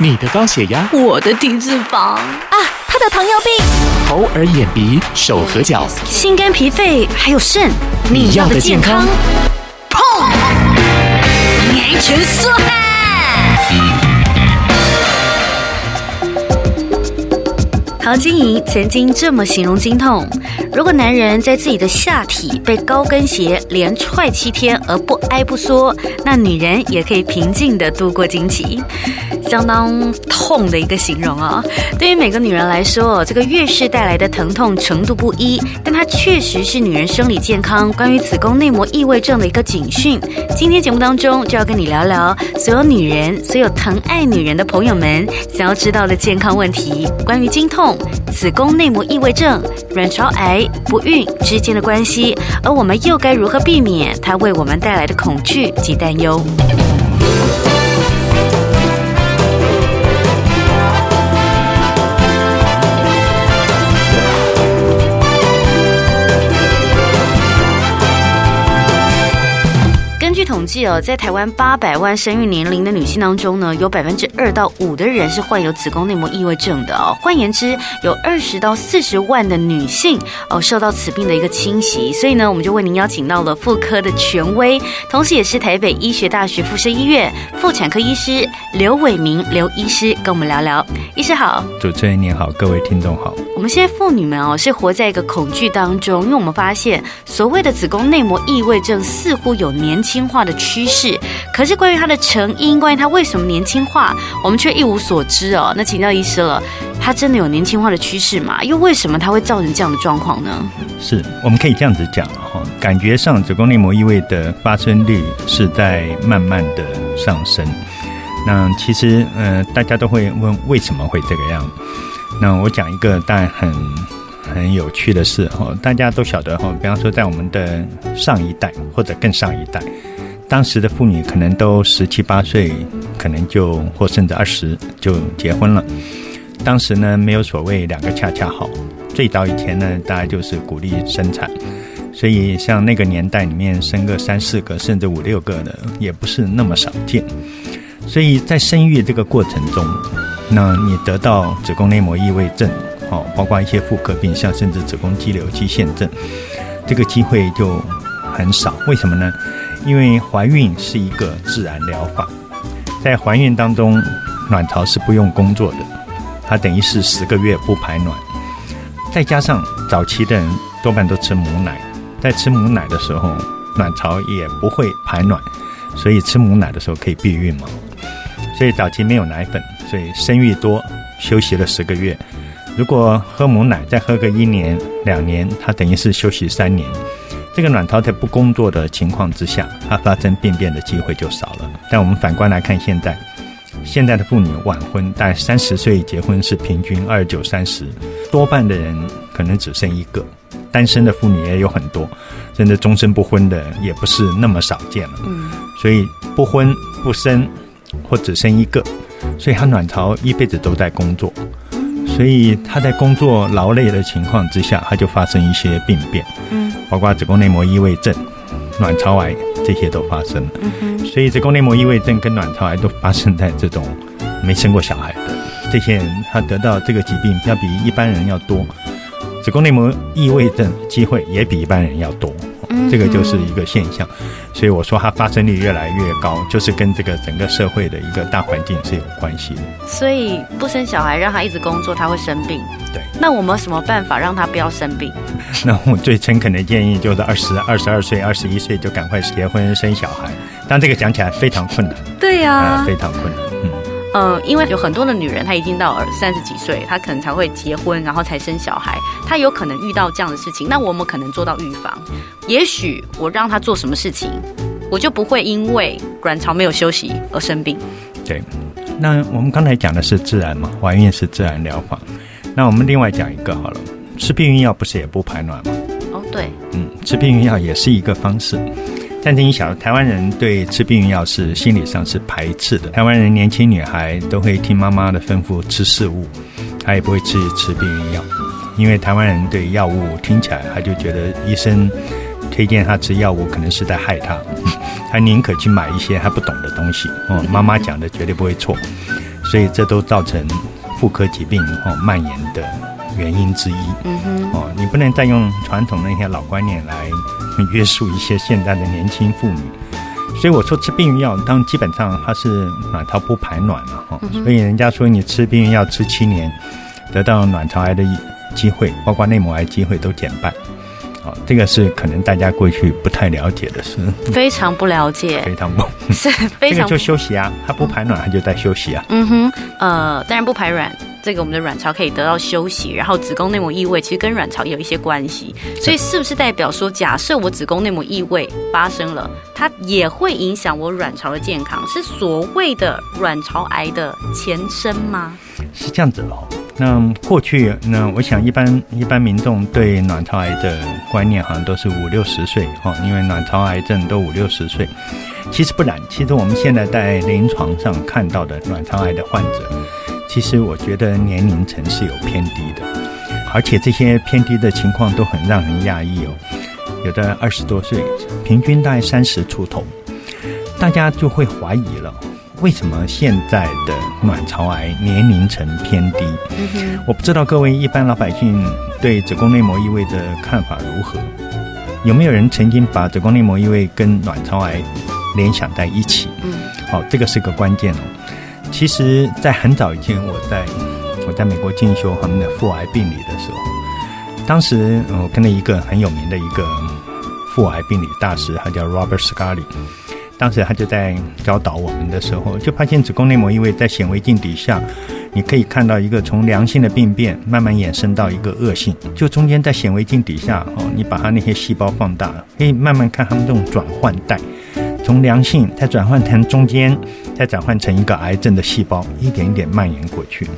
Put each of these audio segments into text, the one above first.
你的高血压，我的低脂肪。啊，他的糖尿病，头耳眼鼻手和脚，心肝脾肺还有肾，你要的健康，砰，年全说汉。陶晶莹曾经这么形容经痛：如果男人在自己的下体被高跟鞋连踹七天而不哀不缩，那女人也可以平静地度过经期。相当痛的一个形容啊！对于每个女人来说，这个月事带来的疼痛程度不一，但它确实是女人生理健康关于子宫内膜异位症的一个警讯。今天节目当中就要跟你聊聊所有女人、所有疼爱女人的朋友们想要知道的健康问题，关于经痛。子宫内膜异位症、卵巢癌、不孕之间的关系，而我们又该如何避免它为我们带来的恐惧及担忧？统计哦，在台湾八百万生育年龄的女性当中呢，有百分之二到五的人是患有子宫内膜异位症的哦。换言之，有二十到四十万的女性哦受到此病的一个侵袭。所以呢，我们就为您邀请到了妇科的权威，同时也是台北医学大学附设医院妇产科医师刘伟明刘医师，跟我们聊聊。医师好，主持人您好，各位听众好。我们现在妇女们哦是活在一个恐惧当中，因为我们发现所谓的子宫内膜异位症似乎有年轻化的趋势，可是关于它的成因，关于它为什么年轻化，我们却一无所知哦。那请教医师了，它真的有年轻化的趋势吗？又为什么它会造成这样的状况呢？是，我们可以这样子讲哈，感觉上子宫内膜异位的发生率是在慢慢的上升。那其实，呃，大家都会问为什么会这个样？那我讲一个但很很有趣的事哈，大家都晓得哈，比方说在我们的上一代或者更上一代，当时的妇女可能都十七八岁，可能就或甚至二十就结婚了。当时呢，没有所谓两个恰恰好，最早以前呢，大家就是鼓励生产，所以像那个年代里面生个三四个甚至五六个的，也不是那么少见。所以在生育这个过程中，那你得到子宫内膜异位症。哦，包括一些妇科病，像甚至子宫肌瘤、肌腺症，这个机会就很少。为什么呢？因为怀孕是一个自然疗法，在怀孕当中，卵巢是不用工作的，它等于是十个月不排卵。再加上早期的人多半都吃母奶，在吃母奶的时候，卵巢也不会排卵，所以吃母奶的时候可以避孕嘛。所以早期没有奶粉，所以生育多，休息了十个月。如果喝母奶，再喝个一年两年，它等于是休息三年。这个卵巢在不工作的情况之下，它发生病变的机会就少了。但我们反观来看，现在现在的妇女晚婚，大概三十岁结婚是平均二九三十，多半的人可能只剩一个。单身的妇女也有很多，甚至终身不婚的也不是那么少见了。嗯，所以不婚不生或只生一个，所以她卵巢一辈子都在工作。所以她在工作劳累的情况之下，他就发生一些病变，嗯，包括子宫内膜异位症、卵巢癌这些都发生了。嗯，所以子宫内膜异位症跟卵巢癌都发生在这种没生过小孩的这些人，他得到这个疾病要比一般人要多，子宫内膜异位症机会也比一般人要多。这个就是一个现象，所以我说它发生率越来越高，就是跟这个整个社会的一个大环境是有关系的。所以不生小孩，让他一直工作，他会生病。对，那我们有什么办法让他不要生病？那我最诚恳的建议就是二十二十二岁、二十一岁就赶快结婚生小孩。但这个讲起来非常困难。对呀、啊呃，非常困难。嗯。嗯，因为有很多的女人，她已经到三十几岁，她可能才会结婚，然后才生小孩，她有可能遇到这样的事情。那我们可能做到预防，也许我让她做什么事情，我就不会因为卵巢没有休息而生病。对，那我们刚才讲的是自然嘛，怀孕是自然疗法。那我们另外讲一个好了，吃避孕药不是也不排卵吗？哦，对，嗯，吃避孕药也是一个方式。但是你晓得，台湾人对吃避孕药是心理上是排斥的。台湾人年轻女孩都会听妈妈的吩咐吃事物，她也不会吃吃避孕药，因为台湾人对药物听起来，他就觉得医生推荐他吃药物可能是在害他，他宁可去买一些他不懂的东西。哦，妈妈讲的绝对不会错。所以这都造成妇科疾病哦蔓延的原因之一。嗯哼，哦，你不能再用传统的那些老观念来约束一些现在的年轻妇女。所以我说吃避孕药，当基本上它是卵巢不排卵了哈。所以人家说你吃避孕药吃七年，得到卵巢癌的机会，包括内膜癌机会都减半。好，这个是可能大家过去不太了解的事，非常不了解，非常不，是非常这个就休息啊，它不排卵，它就在休息啊。嗯哼，呃，当然不排卵，这个我们的卵巢可以得到休息，然后子宫内膜异位其实跟卵巢也有一些关系，所以是不是代表说，假设我子宫内膜异位发生了，它也会影响我卵巢的健康，是所谓的卵巢癌的前身吗？是这样子哦。那过去，那我想一般一般民众对卵巢癌的观念好像都是五六十岁哈，因为卵巢癌症都五六十岁。其实不然，其实我们现在在临床上看到的卵巢癌的患者，其实我觉得年龄层是有偏低的，而且这些偏低的情况都很让人讶异哦。有的二十多岁，平均大概三十出头，大家就会怀疑了。为什么现在的卵巢癌年龄层偏低？我不知道各位一般老百姓对子宫内膜异位的看法如何？有没有人曾经把子宫内膜异位跟卵巢癌联想在一起？嗯，好，这个是个关键哦。其实，在很早以前，我在我在美国进修他们的妇癌病理的时候，当时我跟了一个很有名的一个妇癌病理大师，他叫 Robert Scully。当时他就在教导我们的时候，就发现子宫内膜异位在显微镜底下，你可以看到一个从良性的病变慢慢衍生到一个恶性，就中间在显微镜底下哦，你把它那些细胞放大，可以慢慢看它们这种转换带，从良性再转换成中间，再转换成一个癌症的细胞，一点一点蔓延过去。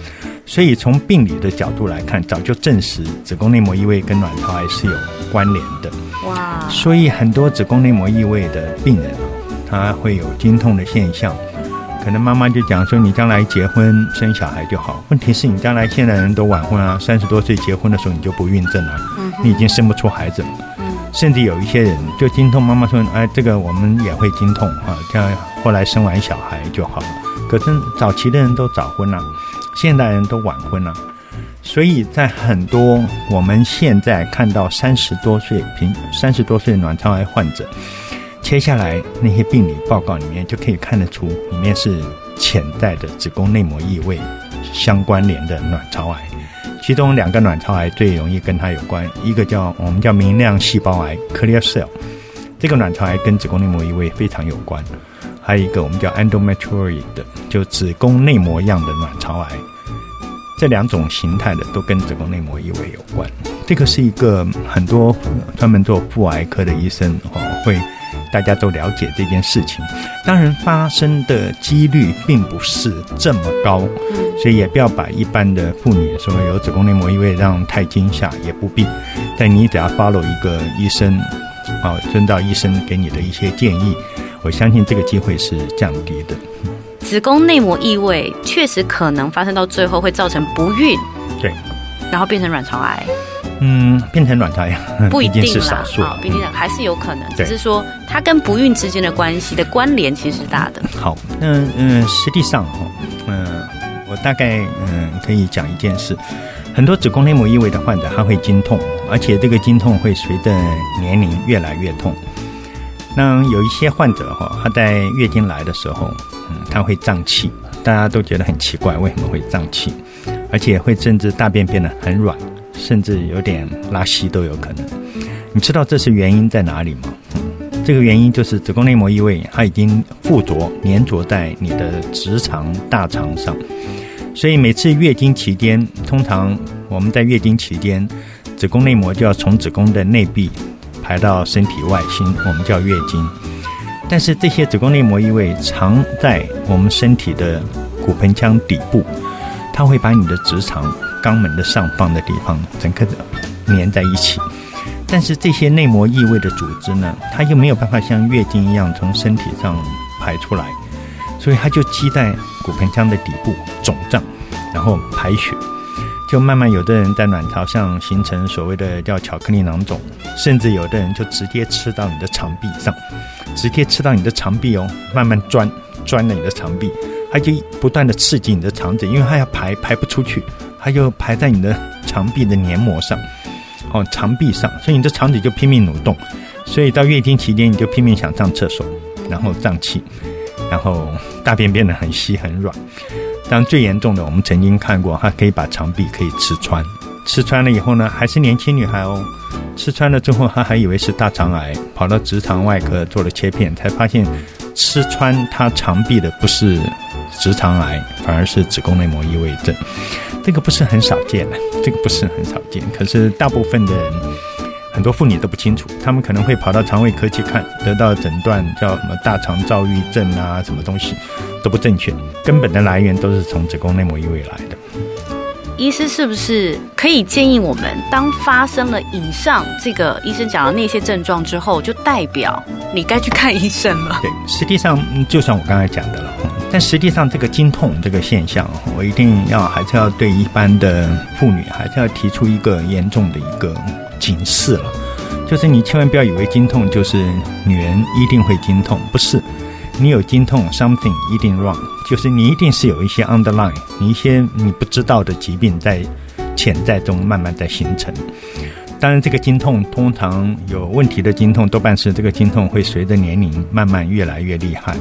所以从病理的角度来看，早就证实子宫内膜异位跟卵巢癌是有关联的。哇！所以很多子宫内膜异位的病人。他会有经痛的现象，可能妈妈就讲说，你将来结婚生小孩就好。问题是你将来现在人都晚婚啊，三十多岁结婚的时候你就不孕症了，你已经生不出孩子了。甚至有一些人就经痛，妈妈说，哎，这个我们也会经痛啊，这样后来生完小孩就好了。可是早期的人都早婚了，现代人都晚婚了，所以在很多我们现在看到三十多岁平三十多岁卵巢癌患者。切下来那些病理报告里面就可以看得出，里面是潜在的子宫内膜异位相关联的卵巢癌。其中两个卵巢癌最容易跟它有关，一个叫我们叫明亮细胞癌 （clear cell），这个卵巢癌跟子宫内膜异位非常有关。还有一个我们叫 endometrioid 的，就子宫内膜样的卵巢癌。这两种形态的都跟子宫内膜异位有关。这个是一个很多专门做妇癌科的医生哦会。大家都了解这件事情，当然发生的几率并不是这么高，所以也不要把一般的妇女说有子宫内膜异位让太惊吓，也不必。但你只要 follow 一个医生，啊，遵照医生给你的一些建议，我相信这个机会是降低的。子宫内膜异位确实可能发生到最后会造成不孕，对，然后变成卵巢癌。嗯，变成卵巢癌不一定是少数，好，毕竟还是有可能，只是说它跟不孕之间的关系的关联其实是大的。好，那嗯，嗯，实际上哈，嗯，我大概嗯可以讲一件事，很多子宫内膜异位的患者他会经痛，而且这个经痛会随着年龄越来越痛。那有一些患者哈，他在月经来的时候，嗯，他会胀气，大家都觉得很奇怪，为什么会胀气？而且会甚至大便变得很软。甚至有点拉稀都有可能，你知道这是原因在哪里吗？这个原因就是子宫内膜异位，它已经附着粘着在你的直肠大肠上，所以每次月经期间，通常我们在月经期间，子宫内膜就要从子宫的内壁排到身体外心，我们叫月经。但是这些子宫内膜异位藏在我们身体的骨盆腔底部，它会把你的直肠。肛门的上方的地方，整个的粘在一起，但是这些内膜异位的组织呢，它又没有办法像月经一样从身体上排出来，所以它就积在骨盆腔的底部肿胀，然后排血，就慢慢有的人在卵巢上形成所谓的叫巧克力囊肿，甚至有的人就直接吃到你的肠壁上，直接吃到你的肠壁哦，慢慢钻钻了你的肠壁。它就不断的刺激你的肠子，因为它要排排不出去，它就排在你的肠壁的黏膜上，哦，肠壁上，所以你的肠子就拼命蠕动，所以到月经期间你就拼命想上厕所，然后胀气，然后大便变得很稀很软。当最严重的，我们曾经看过，它可以把肠壁可以吃穿，吃穿了以后呢，还是年轻女孩哦，吃穿了之后，她还以为是大肠癌，跑到直肠外科做了切片，才发现吃穿她肠壁的不是。直肠癌反而是子宫内膜异位症，这个不是很少见的，这个不是很少见。可是大部分的人，很多妇女都不清楚，她们可能会跑到肠胃科去看，得到诊断叫什么大肠躁郁症啊，什么东西都不正确，根本的来源都是从子宫内膜异位来的。医师是不是可以建议我们，当发生了以上这个医生讲的那些症状之后，就代表你该去看医生了？对，实际上就像我刚才讲的了。但实际上，这个经痛这个现象，我一定要还是要对一般的妇女，还是要提出一个严重的一个警示了。就是你千万不要以为经痛就是女人一定会经痛，不是。你有经痛，something 一定 wrong，就是你一定是有一些 underline，你一些你不知道的疾病在潜在中慢慢在形成。当然，这个经痛通常有问题的经痛，多半是这个经痛会随着年龄慢慢越来越厉害。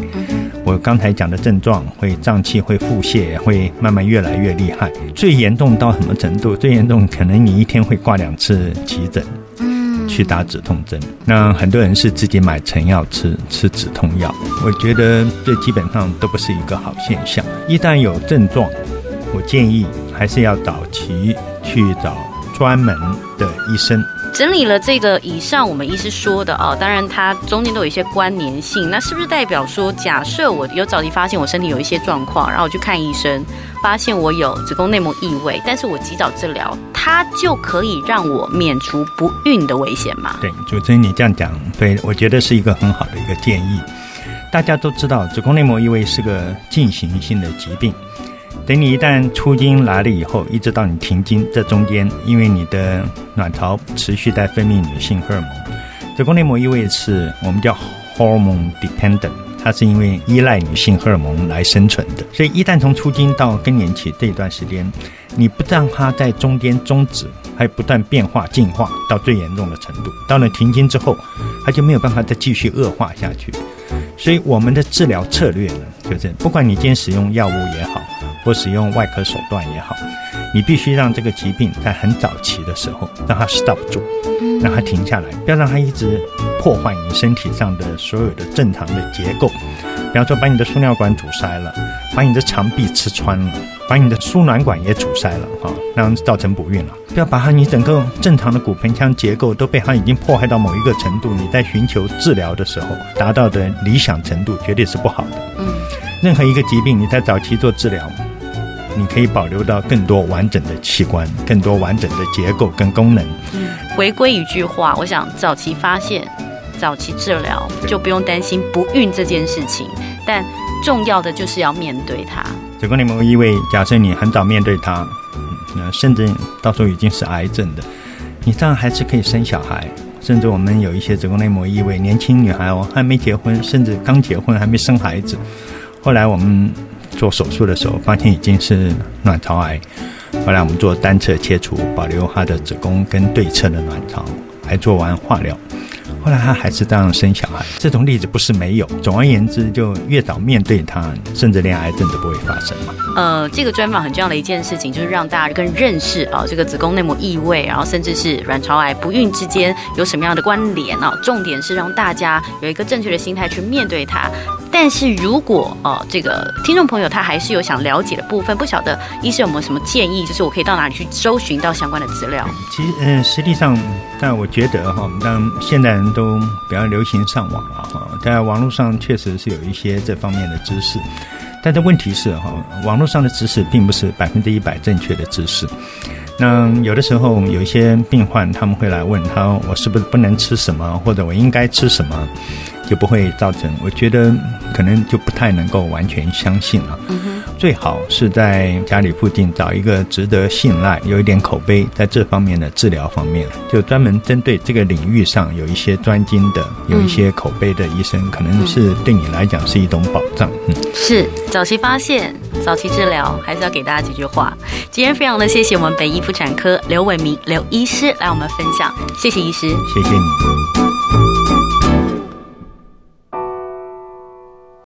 我刚才讲的症状会胀气、会腹泻、会慢慢越来越厉害。最严重到什么程度？最严重可能你一天会挂两次急诊，去打止痛针。那很多人是自己买成药吃，吃止痛药。我觉得这基本上都不是一个好现象。一旦有症状，我建议还是要早期去找。专门的医生整理了这个以上我们医师说的啊，当然它中间都有一些关联性。那是不是代表说，假设我有早期发现我身体有一些状况，然后我去看医生，发现我有子宫内膜异位，但是我及早治疗，它就可以让我免除不孕的危险吗？对，主持人你这样讲，对，我觉得是一个很好的一个建议。大家都知道，子宫内膜异位是个进行性的疾病。等你一旦初经来了以后，一直到你停经，这中间，因为你的卵巢持续在分泌女性荷尔蒙，子宫内膜异位是我们叫 hormone dependent，它是因为依赖女性荷尔蒙来生存的。所以一旦从初经到更年期这一段时间，你不让它在中间终止，还不断变化进化到最严重的程度，到了停经之后，它就没有办法再继续恶化下去。所以我们的治疗策略呢，就是不管你今天使用药物也好。或使用外科手段也好，你必须让这个疾病在很早期的时候让它 stop 住，让它停下来，不要让它一直破坏你身体上的所有的正常的结构。比方说，把你的输尿管阻塞了，把你的肠壁吃穿了，把你的输卵管也阻塞了，哈，让造成不孕了。不要把它你整个正常的骨盆腔结构都被它已经破坏到某一个程度，你在寻求治疗的时候达到的理想程度绝对是不好的。嗯，任何一个疾病，你在早期做治疗。你可以保留到更多完整的器官，更多完整的结构跟功能。嗯，回归一句话，我想早期发现、早期治疗，就不用担心不孕这件事情。但重要的就是要面对它。子宫内膜异位，假设你很早面对它，嗯，甚至到时候已经是癌症的，你这样还是可以生小孩。甚至我们有一些子宫内膜异位，年轻女孩哦，还没结婚，甚至刚结婚还没生孩子，后来我们。做手术的时候，发现已经是卵巢癌。后来我们做单侧切除，保留她的子宫跟对侧的卵巢，还做完化疗。后来她还是这样生小孩。这种例子不是没有。总而言之，就越早面对它，甚至连癌症都不会发生嘛。呃，这个专访很重要的一件事情，就是让大家更认识啊，这个子宫内膜异位，然后甚至是卵巢癌不孕之间有什么样的关联啊？重点是让大家有一个正确的心态去面对它。但是如果呃，这个听众朋友他还是有想了解的部分，不晓得医生有没有什么建议，就是我可以到哪里去搜寻到相关的资料？其实，嗯、实际上，但我觉得哈，当现代人都比较流行上网了哈，在网络上确实是有一些这方面的知识，但是问题是哈，网络上的知识并不是百分之一百正确的知识。那有的时候有一些病患他们会来问他，我是不是不能吃什么，或者我应该吃什么？就不会造成，我觉得可能就不太能够完全相信了。最好是在家里附近找一个值得信赖、有一点口碑在这方面的治疗方面，就专门针对这个领域上有一些专精的、有一些口碑的医生，可能是对你来讲是一种保障。嗯，是早期发现、早期治疗，还是要给大家几句话。今天非常的谢谢我们北医妇产科刘伟明刘医师来我们分享，谢谢医师，谢谢你。